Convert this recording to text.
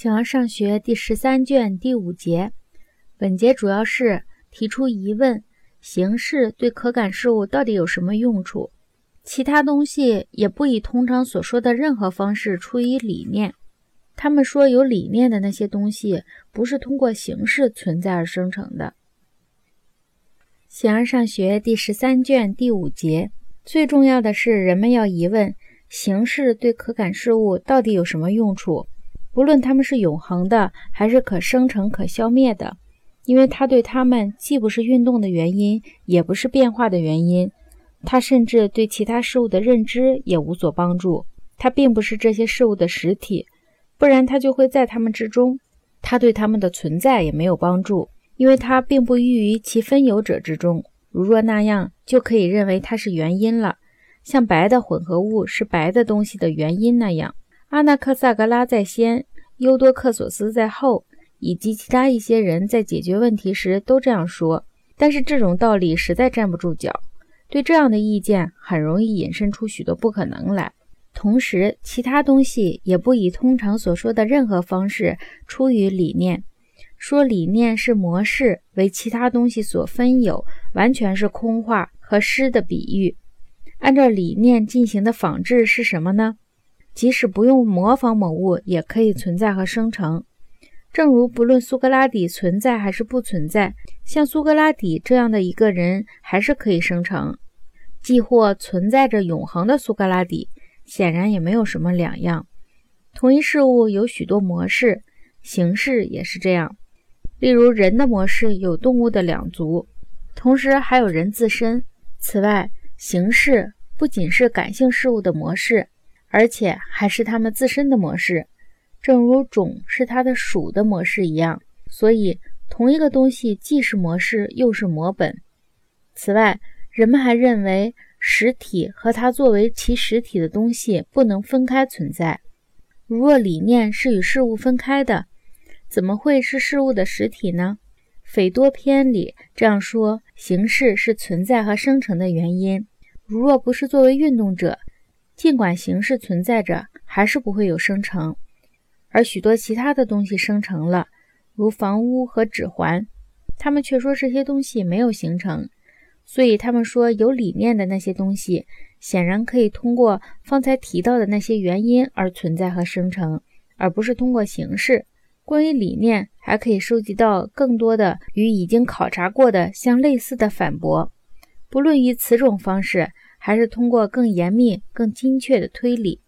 形而上学第十三卷第五节，本节主要是提出疑问：形式对可感事物到底有什么用处？其他东西也不以通常所说的任何方式出于理念。他们说有理念的那些东西，不是通过形式存在而生成的。形而上学第十三卷第五节，最重要的是人们要疑问：形式对可感事物到底有什么用处？不论它们是永恒的，还是可生成、可消灭的，因为它对它们既不是运动的原因，也不是变化的原因。它甚至对其他事物的认知也无所帮助。它并不是这些事物的实体，不然它就会在它们之中。它对它们的存在也没有帮助，因为它并不寓于其分有者之中。如若那样，就可以认为它是原因了，像白的混合物是白的东西的原因那样。阿纳克萨格拉在先，尤多克索斯在后，以及其他一些人在解决问题时都这样说。但是这种道理实在站不住脚，对这样的意见很容易引申出许多不可能来。同时，其他东西也不以通常所说的任何方式出于理念。说理念是模式为其他东西所分有，完全是空话和诗的比喻。按照理念进行的仿制是什么呢？即使不用模仿某物，也可以存在和生成。正如不论苏格拉底存在还是不存在，像苏格拉底这样的一个人还是可以生成。即或存在着永恒的苏格拉底，显然也没有什么两样。同一事物有许多模式，形式也是这样。例如，人的模式有动物的两足，同时还有人自身。此外，形式不仅是感性事物的模式。而且还是它们自身的模式，正如种是它的属的模式一样。所以，同一个东西既是模式，又是模本。此外，人们还认为实体和它作为其实体的东西不能分开存在。如若理念是与事物分开的，怎么会是事物的实体呢？斐多篇里这样说：形式是存在和生成的原因。如若不是作为运动者。尽管形式存在着，还是不会有生成，而许多其他的东西生成了，如房屋和指环，他们却说这些东西没有形成。所以他们说有理念的那些东西，显然可以通过方才提到的那些原因而存在和生成，而不是通过形式。关于理念，还可以收集到更多的与已经考察过的相类似的反驳，不论于此种方式。还是通过更严密、更精确的推理。